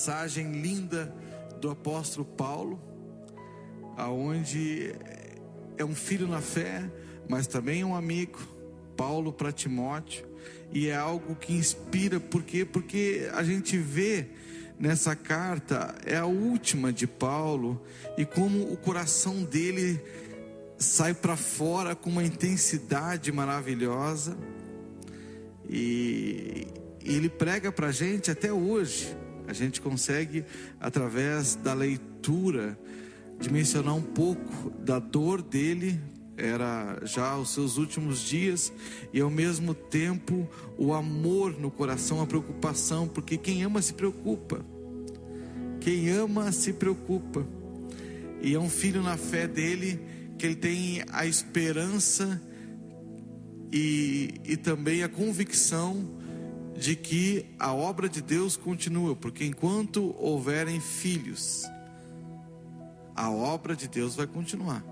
uma mensagem linda do apóstolo Paulo, aonde é um filho na fé, mas também um amigo, Paulo para Timóteo, e é algo que inspira, por quê? Porque a gente vê nessa carta, é a última de Paulo, e como o coração dele sai para fora com uma intensidade maravilhosa, e, e ele prega para a gente até hoje. A gente consegue, através da leitura, dimensionar um pouco da dor dele, era já os seus últimos dias, e ao mesmo tempo o amor no coração, a preocupação, porque quem ama se preocupa. Quem ama se preocupa. E é um filho na fé dele que ele tem a esperança e, e também a convicção de que a obra de Deus continua, porque enquanto houverem filhos, a obra de Deus vai continuar.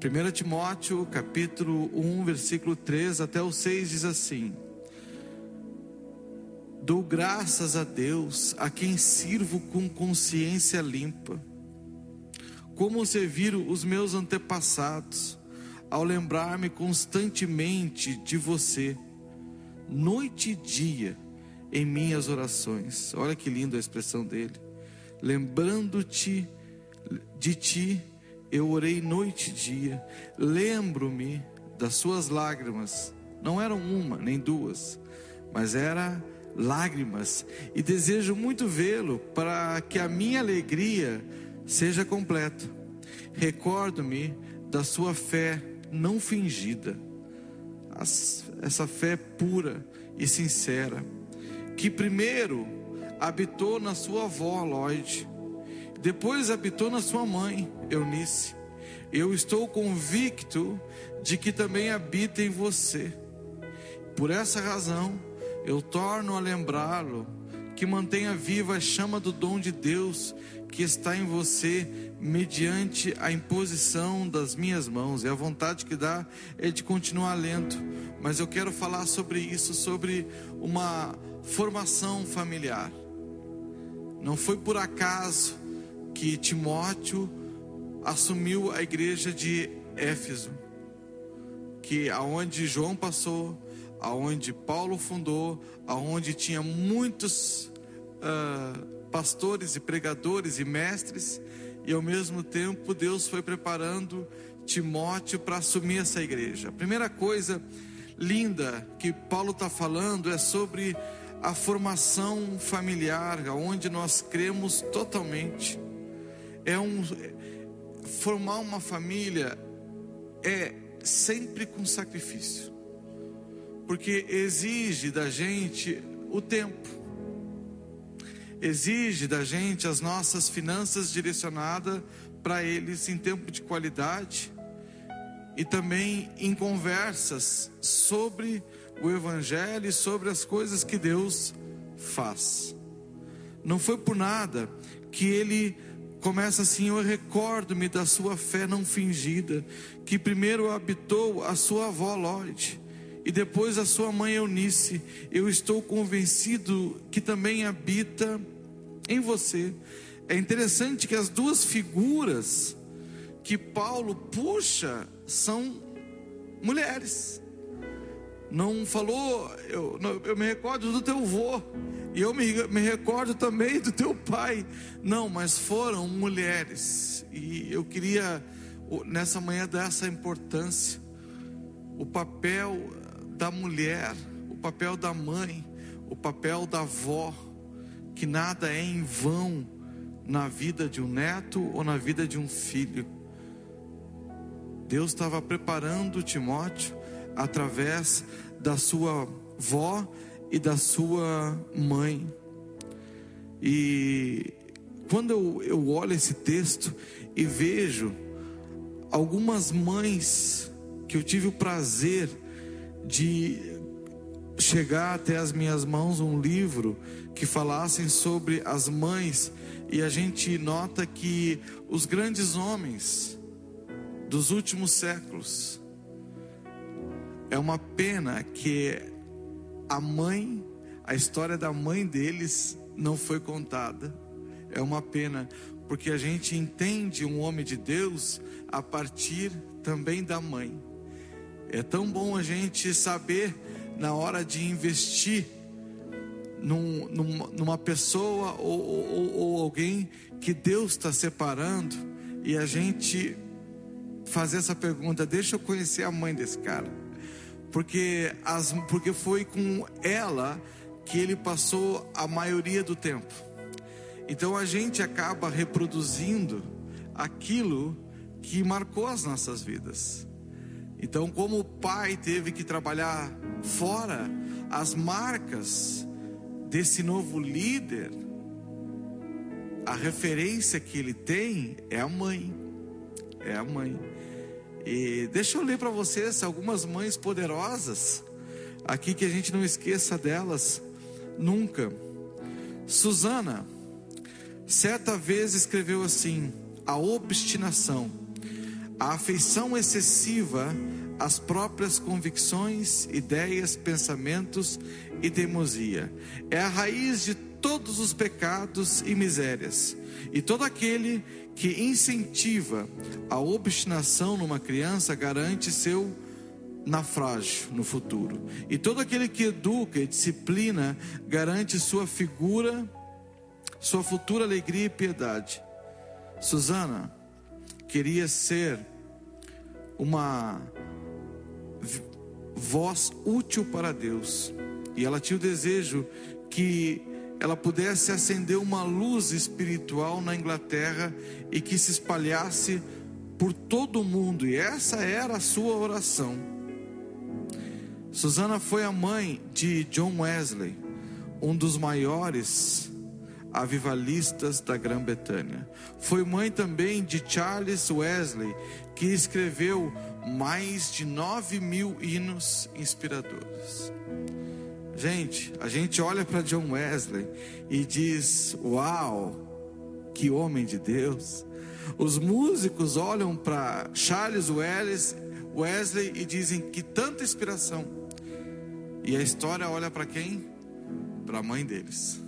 1 Timóteo, capítulo 1, versículo 3 até o 6 diz assim: Dou graças a Deus, a quem sirvo com consciência limpa, como serviram os meus antepassados, ao lembrar-me constantemente de você noite e dia em minhas orações. Olha que linda a expressão dele. Lembrando-te de ti, eu orei noite e dia. Lembro-me das suas lágrimas. Não eram uma nem duas, mas era lágrimas. E desejo muito vê-lo para que a minha alegria seja completa. Recordo-me da sua fé não fingida essa fé pura e sincera, que primeiro habitou na sua avó Lloyd, depois habitou na sua mãe Eunice. Eu estou convicto de que também habita em você. Por essa razão, eu torno a lembrá-lo que mantenha viva a chama do dom de Deus que está em você mediante a imposição das minhas mãos. E a vontade que dá é de continuar lendo. Mas eu quero falar sobre isso, sobre uma formação familiar. Não foi por acaso que Timóteo assumiu a igreja de Éfeso, que aonde João passou, aonde Paulo fundou, aonde tinha muitos uh, pastores e pregadores e mestres, e ao mesmo tempo Deus foi preparando Timóteo para assumir essa igreja. A primeira coisa linda que Paulo está falando é sobre a formação familiar, onde nós cremos totalmente. É um formar uma família é sempre com sacrifício, porque exige da gente o tempo exige da gente as nossas finanças direcionadas para eles em tempo de qualidade e também em conversas sobre o Evangelho e sobre as coisas que Deus faz. Não foi por nada que ele começa assim: Eu recordo-me da sua fé não fingida, que primeiro habitou a sua avó Lloyd e depois a sua mãe Eunice. Eu estou convencido que também habita em você. É interessante que as duas figuras que Paulo puxa são mulheres. Não falou, eu, eu me recordo do teu avô, e eu me, me recordo também do teu pai. Não, mas foram mulheres. E eu queria, nessa manhã, dar essa importância. O papel da mulher, o papel da mãe, o papel da avó que nada é em vão na vida de um neto ou na vida de um filho. Deus estava preparando Timóteo através da sua vó e da sua mãe. E quando eu, eu olho esse texto e vejo algumas mães que eu tive o prazer de chegar até as minhas mãos um livro que falassem sobre as mães, e a gente nota que os grandes homens dos últimos séculos, é uma pena que a mãe, a história da mãe deles não foi contada. É uma pena, porque a gente entende um homem de Deus a partir também da mãe. É tão bom a gente saber na hora de investir num, num, numa pessoa ou, ou, ou alguém que Deus está separando e a gente fazer essa pergunta: deixa eu conhecer a mãe desse cara, porque, as, porque foi com ela que ele passou a maioria do tempo. Então a gente acaba reproduzindo aquilo que marcou as nossas vidas. Então, como o pai teve que trabalhar fora, as marcas desse novo líder, a referência que ele tem é a mãe. É a mãe. E deixa eu ler para vocês algumas mães poderosas aqui que a gente não esqueça delas nunca. Susana, certa vez escreveu assim: a obstinação, a afeição excessiva às próprias convicções, ideias, pensamentos e teimosia é a raiz de todos os pecados e misérias. E todo aquele que incentiva a obstinação numa criança garante seu naufrágio no futuro. E todo aquele que educa e disciplina garante sua figura, sua futura alegria e piedade. Susana queria ser uma voz útil para Deus. E ela tinha o desejo que ela pudesse acender uma luz espiritual na Inglaterra e que se espalhasse por todo o mundo. E essa era a sua oração. Susana foi a mãe de John Wesley, um dos maiores avivalistas da Grã-Bretanha. Foi mãe também de Charles Wesley, que escreveu mais de nove mil hinos inspiradores. Gente, a gente olha para John Wesley e diz: Uau, que homem de Deus. Os músicos olham para Charles Wesley e dizem que tanta inspiração. E a história olha para quem? Para a mãe deles.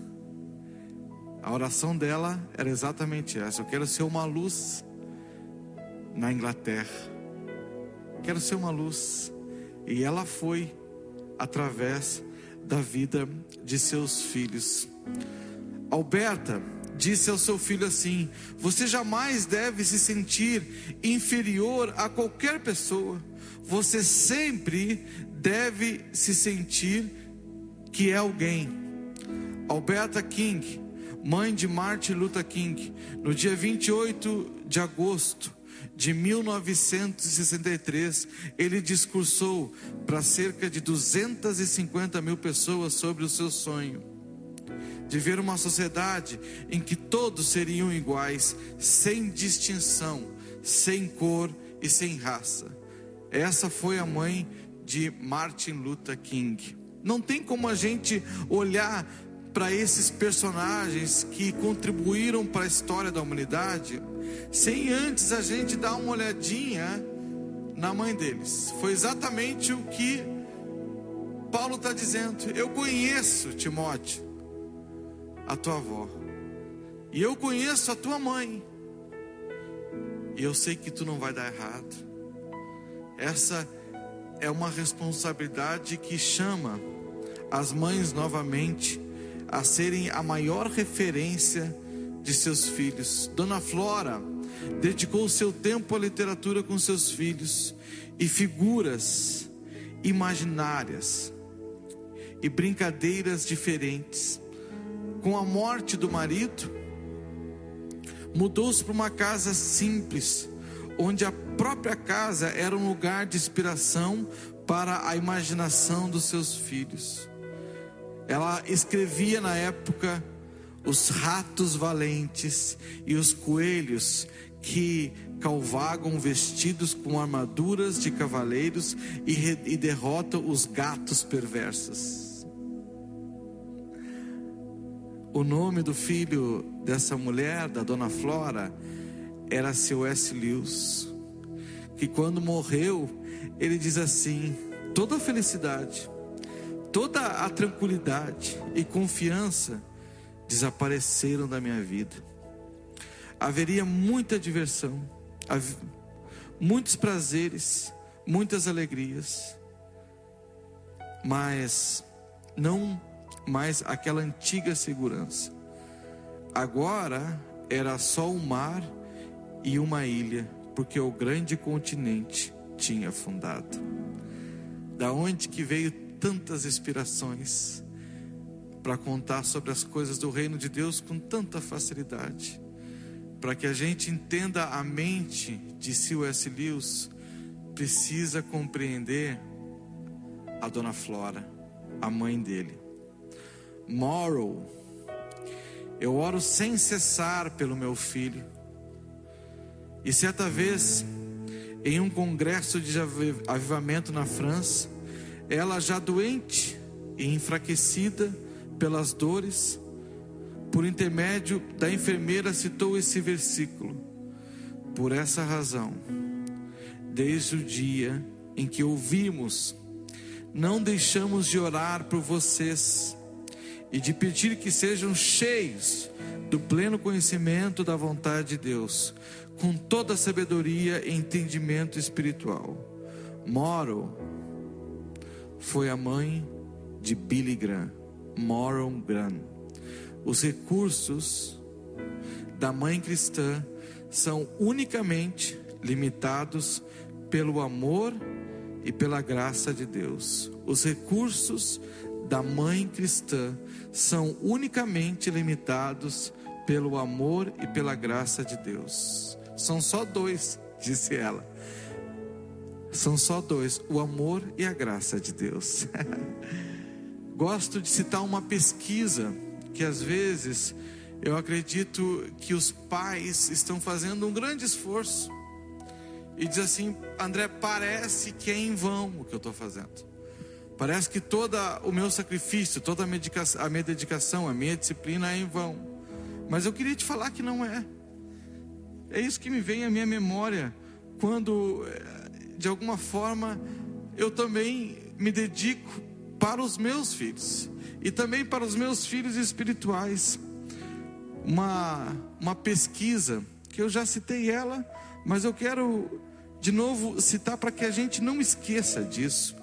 A oração dela era exatamente essa: Eu quero ser uma luz na Inglaterra. Quero ser uma luz. E ela foi através da vida de seus filhos. Alberta disse ao seu filho assim: Você jamais deve se sentir inferior a qualquer pessoa. Você sempre deve se sentir que é alguém. Alberta King, mãe de Martin Luther King, no dia 28 de agosto de 1963, ele discursou para cerca de 250 mil pessoas sobre o seu sonho de ver uma sociedade em que todos seriam iguais, sem distinção, sem cor e sem raça. Essa foi a mãe de Martin Luther King. Não tem como a gente olhar para esses personagens que contribuíram para a história da humanidade sem antes a gente dar uma olhadinha na mãe deles. Foi exatamente o que Paulo está dizendo. Eu conheço, Timóteo, a tua avó, e eu conheço a tua mãe, e eu sei que tu não vai dar errado. Essa é uma responsabilidade que chama as mães novamente a serem a maior referência de seus filhos. Dona Flora dedicou seu tempo à literatura com seus filhos e figuras imaginárias e brincadeiras diferentes. Com a morte do marido, mudou-se para uma casa simples onde a própria casa era um lugar de inspiração para a imaginação dos seus filhos. Ela escrevia na época os ratos valentes e os coelhos que calvagam vestidos com armaduras de cavaleiros e, e derrotam os gatos perversos. O nome do filho dessa mulher, da dona Flora, era seu S. Lewis, que quando morreu, ele diz assim: toda a felicidade, toda a tranquilidade e confiança desapareceram da minha vida. Haveria muita diversão, muitos prazeres, muitas alegrias, mas não mais aquela antiga segurança. Agora era só o mar e uma ilha, porque o grande continente tinha afundado. Da onde que veio tantas inspirações para contar sobre as coisas do reino de Deus com tanta facilidade? Para que a gente entenda a mente de C.S. Lewis, precisa compreender a dona Flora, a mãe dele. Moral, eu oro sem cessar pelo meu filho. E certa vez, em um congresso de avivamento na França, ela já doente e enfraquecida pelas dores, por intermédio da enfermeira, citou esse versículo. Por essa razão, desde o dia em que ouvimos, não deixamos de orar por vocês e de pedir que sejam cheios do pleno conhecimento da vontade de Deus, com toda a sabedoria e entendimento espiritual. Moro foi a mãe de Billy Graham, Moron Graham. Os recursos da mãe cristã são unicamente limitados pelo amor e pela graça de Deus. Os recursos da mãe cristã são unicamente limitados pelo amor e pela graça de Deus. São só dois, disse ela. São só dois: o amor e a graça de Deus. Gosto de citar uma pesquisa que às vezes eu acredito que os pais estão fazendo um grande esforço e diz assim: André, parece que é em vão o que eu estou fazendo. Parece que todo o meu sacrifício, toda a, a minha dedicação, a minha disciplina é em vão. Mas eu queria te falar que não é. É isso que me vem à minha memória quando, eh, de alguma forma, eu também me dedico para os meus filhos e também para os meus filhos espirituais. Uma, uma pesquisa que eu já citei ela, mas eu quero de novo citar para que a gente não esqueça disso,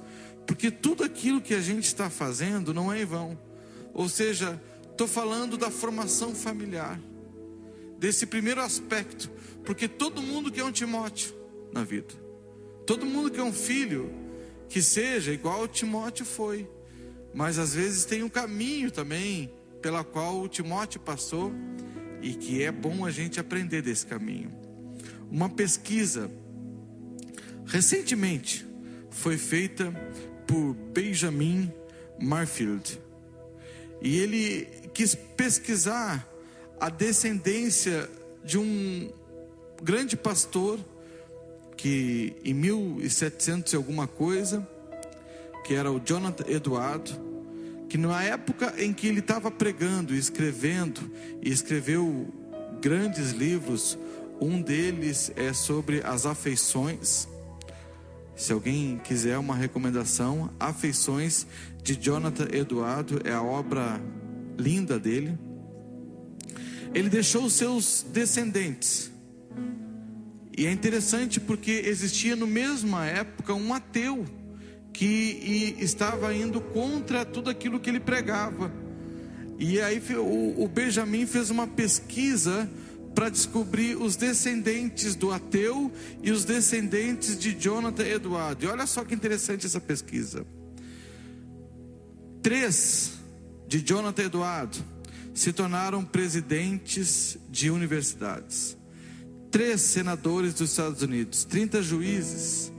porque tudo aquilo que a gente está fazendo não é em vão. Ou seja, estou falando da formação familiar, desse primeiro aspecto, porque todo mundo quer um Timóteo na vida, todo mundo quer um filho que seja igual Timóteo foi, mas às vezes tem um caminho também pela qual o Timóteo passou e que é bom a gente aprender desse caminho. Uma pesquisa recentemente foi feita por Benjamin Marfield. E ele quis pesquisar a descendência de um grande pastor que em 1700 e alguma coisa, que era o Jonathan Eduardo, que na época em que ele estava pregando e escrevendo, e escreveu grandes livros, um deles é sobre as afeições. Se alguém quiser uma recomendação, Afeições de Jonathan Eduardo é a obra linda dele. Ele deixou seus descendentes. E é interessante porque existia no mesma época um ateu que estava indo contra tudo aquilo que ele pregava. E aí o, o Benjamin fez uma pesquisa para descobrir os descendentes do ateu e os descendentes de Jonathan Eduardo. E olha só que interessante essa pesquisa. Três de Jonathan Eduardo se tornaram presidentes de universidades. Três senadores dos Estados Unidos, 30 juízes,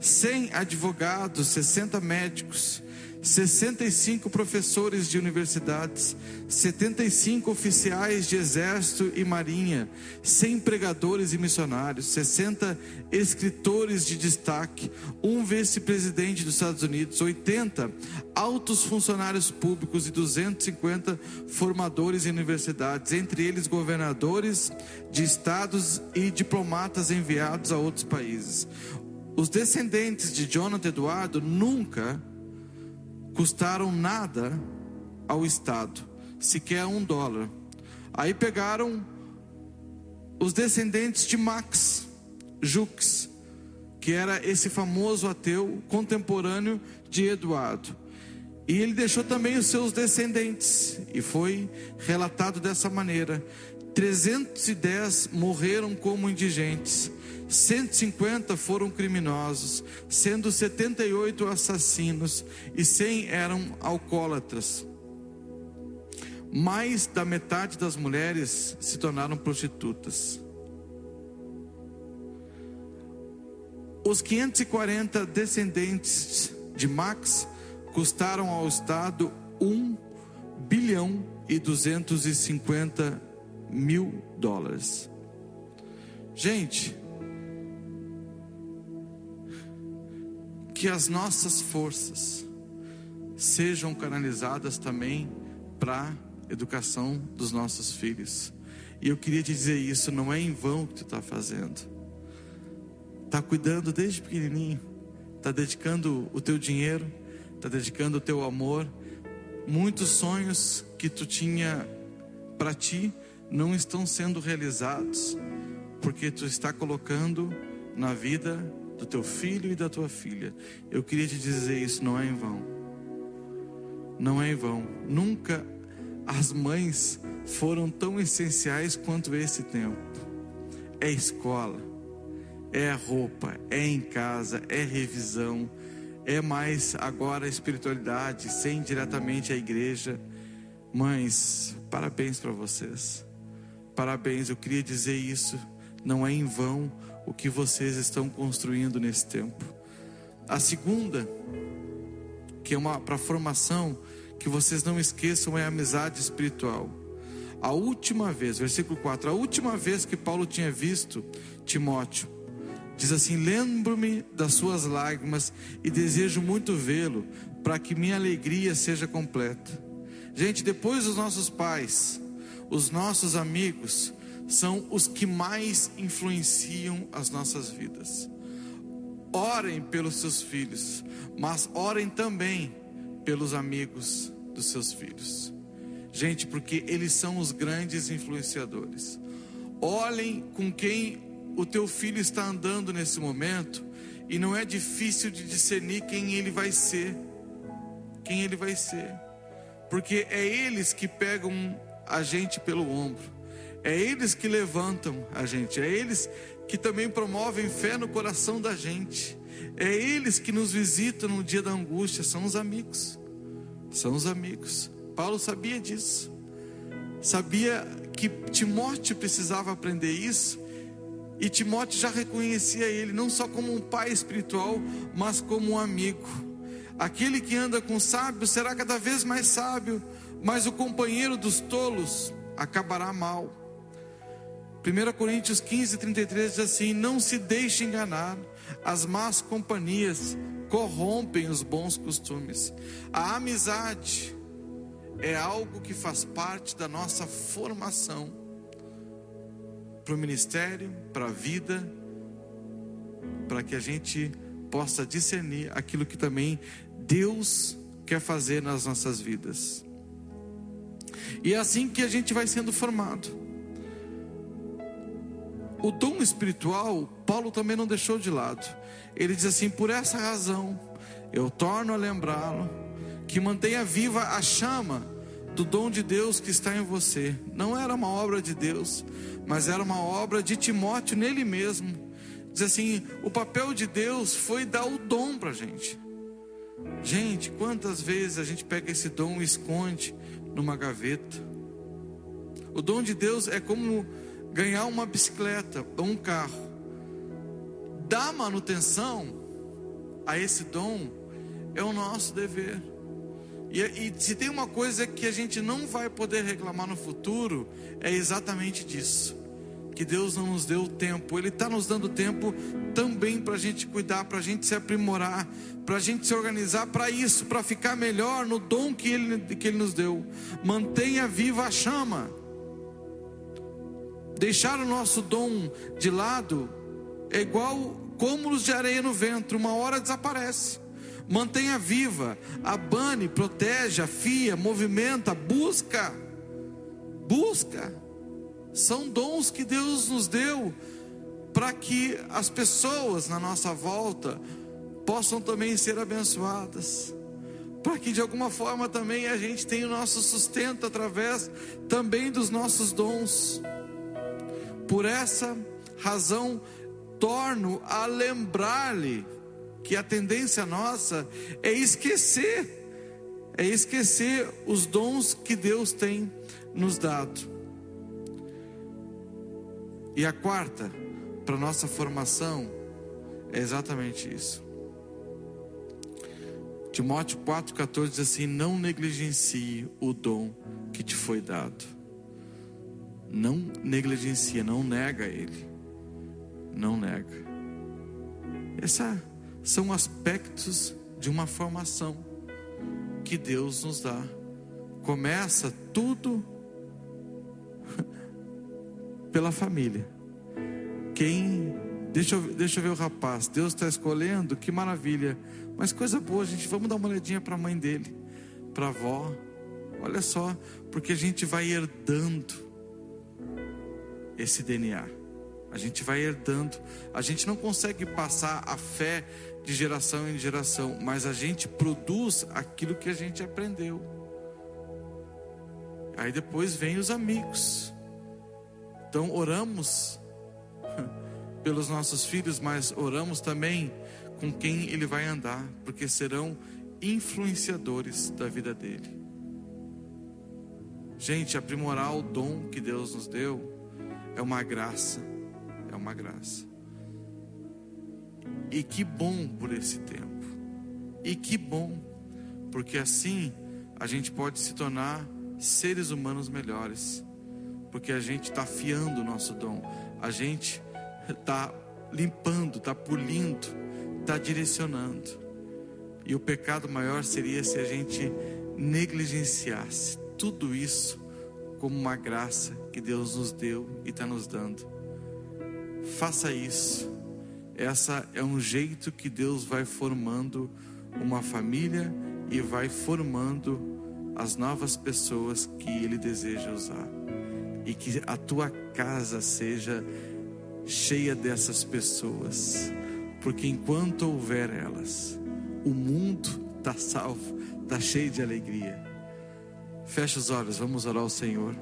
100 advogados, 60 médicos 65 professores de universidades, 75 oficiais de exército e marinha, 100 pregadores e missionários, 60 escritores de destaque, um vice-presidente dos Estados Unidos, 80 altos funcionários públicos e 250 formadores em universidades, entre eles governadores de estados e diplomatas enviados a outros países. Os descendentes de Jonathan Eduardo nunca custaram nada ao Estado, sequer um dólar. Aí pegaram os descendentes de Max Jux, que era esse famoso ateu contemporâneo de Eduardo. E ele deixou também os seus descendentes, e foi relatado dessa maneira: 310 morreram como indigentes, 150 foram criminosos, sendo 78 assassinos e 100 eram alcoólatras. Mais da metade das mulheres se tornaram prostitutas. Os 540 descendentes de Max custaram ao Estado 1 bilhão e 250 mil dólares. Gente, que as nossas forças sejam canalizadas também para a educação dos nossos filhos. E eu queria te dizer isso, não é em vão que tu está fazendo. Está cuidando desde pequenininho, está dedicando o teu dinheiro, está dedicando o teu amor. Muitos sonhos que tu tinha para ti não estão sendo realizados, porque tu está colocando na vida do teu filho e da tua filha. Eu queria te dizer isso, não é em vão. Não é em vão. Nunca as mães foram tão essenciais quanto esse tempo. É escola, é roupa, é em casa, é revisão, é mais agora a espiritualidade, sem diretamente a igreja. Mães, parabéns para vocês. Parabéns, eu queria dizer isso. Não é em vão o que vocês estão construindo nesse tempo. A segunda, que é uma para formação, que vocês não esqueçam, é a amizade espiritual. A última vez, versículo 4, a última vez que Paulo tinha visto Timóteo, diz assim: Lembro-me das suas lágrimas e desejo muito vê-lo, para que minha alegria seja completa. Gente, depois dos nossos pais, os nossos amigos, são os que mais influenciam as nossas vidas. Orem pelos seus filhos, mas orem também pelos amigos dos seus filhos. Gente, porque eles são os grandes influenciadores. Olhem com quem o teu filho está andando nesse momento e não é difícil de discernir quem ele vai ser. Quem ele vai ser. Porque é eles que pegam a gente pelo ombro é eles que levantam a gente, é eles que também promovem fé no coração da gente. É eles que nos visitam no dia da angústia, são os amigos. São os amigos. Paulo sabia disso. Sabia que Timóteo precisava aprender isso. E Timóteo já reconhecia ele não só como um pai espiritual, mas como um amigo. Aquele que anda com sábios será cada vez mais sábio, mas o companheiro dos tolos acabará mal. 1 Coríntios 15, 33 diz assim: Não se deixe enganar, as más companhias corrompem os bons costumes. A amizade é algo que faz parte da nossa formação para o ministério, para a vida, para que a gente possa discernir aquilo que também Deus quer fazer nas nossas vidas. E é assim que a gente vai sendo formado. O dom espiritual, Paulo também não deixou de lado. Ele diz assim: por essa razão, eu torno a lembrá-lo que mantenha viva a chama do dom de Deus que está em você. Não era uma obra de Deus, mas era uma obra de Timóteo nele mesmo. Diz assim: o papel de Deus foi dar o dom para a gente. Gente, quantas vezes a gente pega esse dom e esconde numa gaveta? O dom de Deus é como ganhar uma bicicleta ou um carro, dar manutenção a esse dom é o nosso dever. E, e, se tem uma coisa que a gente não vai poder reclamar no futuro, é exatamente disso. Que Deus não nos deu tempo, Ele está nos dando tempo também para a gente cuidar, para a gente se aprimorar, para a gente se organizar para isso, para ficar melhor no dom que Ele, que Ele nos deu. Mantenha viva a chama. Deixar o nosso dom de lado é igual cômulos de areia no ventre, uma hora desaparece. Mantenha viva, abane, protege, afia, movimenta, busca. busca. São dons que Deus nos deu para que as pessoas na nossa volta possam também ser abençoadas. Para que de alguma forma também a gente tenha o nosso sustento através também dos nossos dons. Por essa razão, torno a lembrar-lhe que a tendência nossa é esquecer, é esquecer os dons que Deus tem nos dado. E a quarta, para nossa formação, é exatamente isso. Timóteo 4,14 diz assim: Não negligencie o dom que te foi dado. Não negligencia, não nega ele. Não nega. Esses são aspectos de uma formação que Deus nos dá. Começa tudo pela família. Quem, deixa eu, deixa eu ver o rapaz, Deus está escolhendo, que maravilha. Mas coisa boa, gente, vamos dar uma olhadinha para a mãe dele, para a avó. Olha só, porque a gente vai herdando esse DNA. A gente vai herdando. A gente não consegue passar a fé de geração em geração, mas a gente produz aquilo que a gente aprendeu. Aí depois vem os amigos. Então oramos pelos nossos filhos, mas oramos também com quem ele vai andar, porque serão influenciadores da vida dele. Gente, aprimorar o dom que Deus nos deu é uma graça, é uma graça. E que bom por esse tempo. E que bom, porque assim a gente pode se tornar seres humanos melhores, porque a gente está afiando o nosso dom, a gente está limpando, está polindo, está direcionando. E o pecado maior seria se a gente negligenciasse tudo isso como uma graça que Deus nos deu e está nos dando. Faça isso. Essa é um jeito que Deus vai formando uma família e vai formando as novas pessoas que Ele deseja usar. E que a tua casa seja cheia dessas pessoas, porque enquanto houver elas, o mundo está salvo, está cheio de alegria. Fecha os olhos, vamos orar ao Senhor.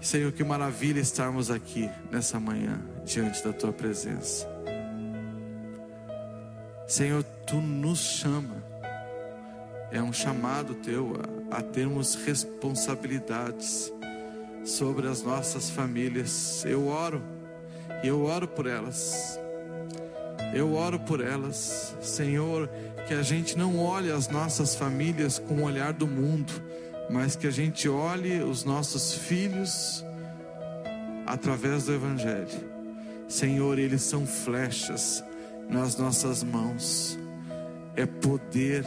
Senhor, que maravilha estarmos aqui nessa manhã, diante da tua presença. Senhor, tu nos chama, é um chamado teu a, a termos responsabilidades sobre as nossas famílias. Eu oro, e eu oro por elas. Eu oro por elas, Senhor, que a gente não olhe as nossas famílias com o olhar do mundo, mas que a gente olhe os nossos filhos através do Evangelho. Senhor, eles são flechas nas nossas mãos, é poder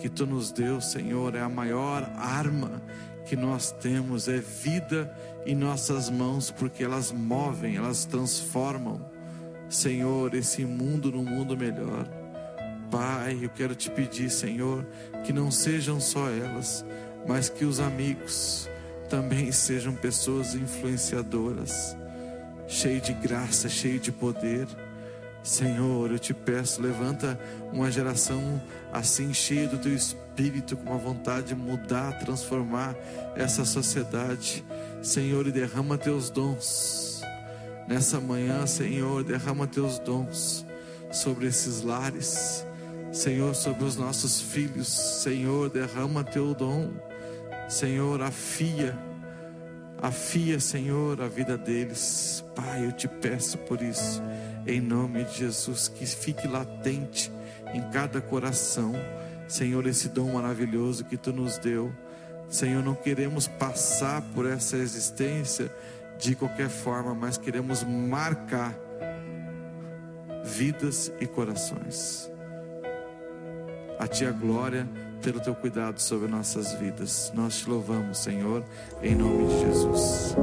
que tu nos deu, Senhor, é a maior arma que nós temos é vida em nossas mãos, porque elas movem, elas transformam, Senhor, esse mundo num mundo melhor. Pai, eu quero te pedir, Senhor, que não sejam só elas, mas que os amigos também sejam pessoas influenciadoras, cheias de graça, cheias de poder. Senhor, eu te peço, levanta uma geração assim cheia do teu espírito com a vontade de mudar, transformar essa sociedade. Senhor, e derrama teus dons. Nessa manhã, Senhor, derrama teus dons sobre esses lares. Senhor, sobre os nossos filhos. Senhor, derrama teu dom. Senhor, afia, afia, Senhor, a vida deles. Pai, eu te peço por isso, em nome de Jesus, que fique latente em cada coração Senhor, esse dom maravilhoso que tu nos deu. Senhor, não queremos passar por essa existência de qualquer forma, mas queremos marcar vidas e corações. A Ti a glória pelo Teu cuidado sobre nossas vidas. Nós te louvamos, Senhor, em nome de Jesus.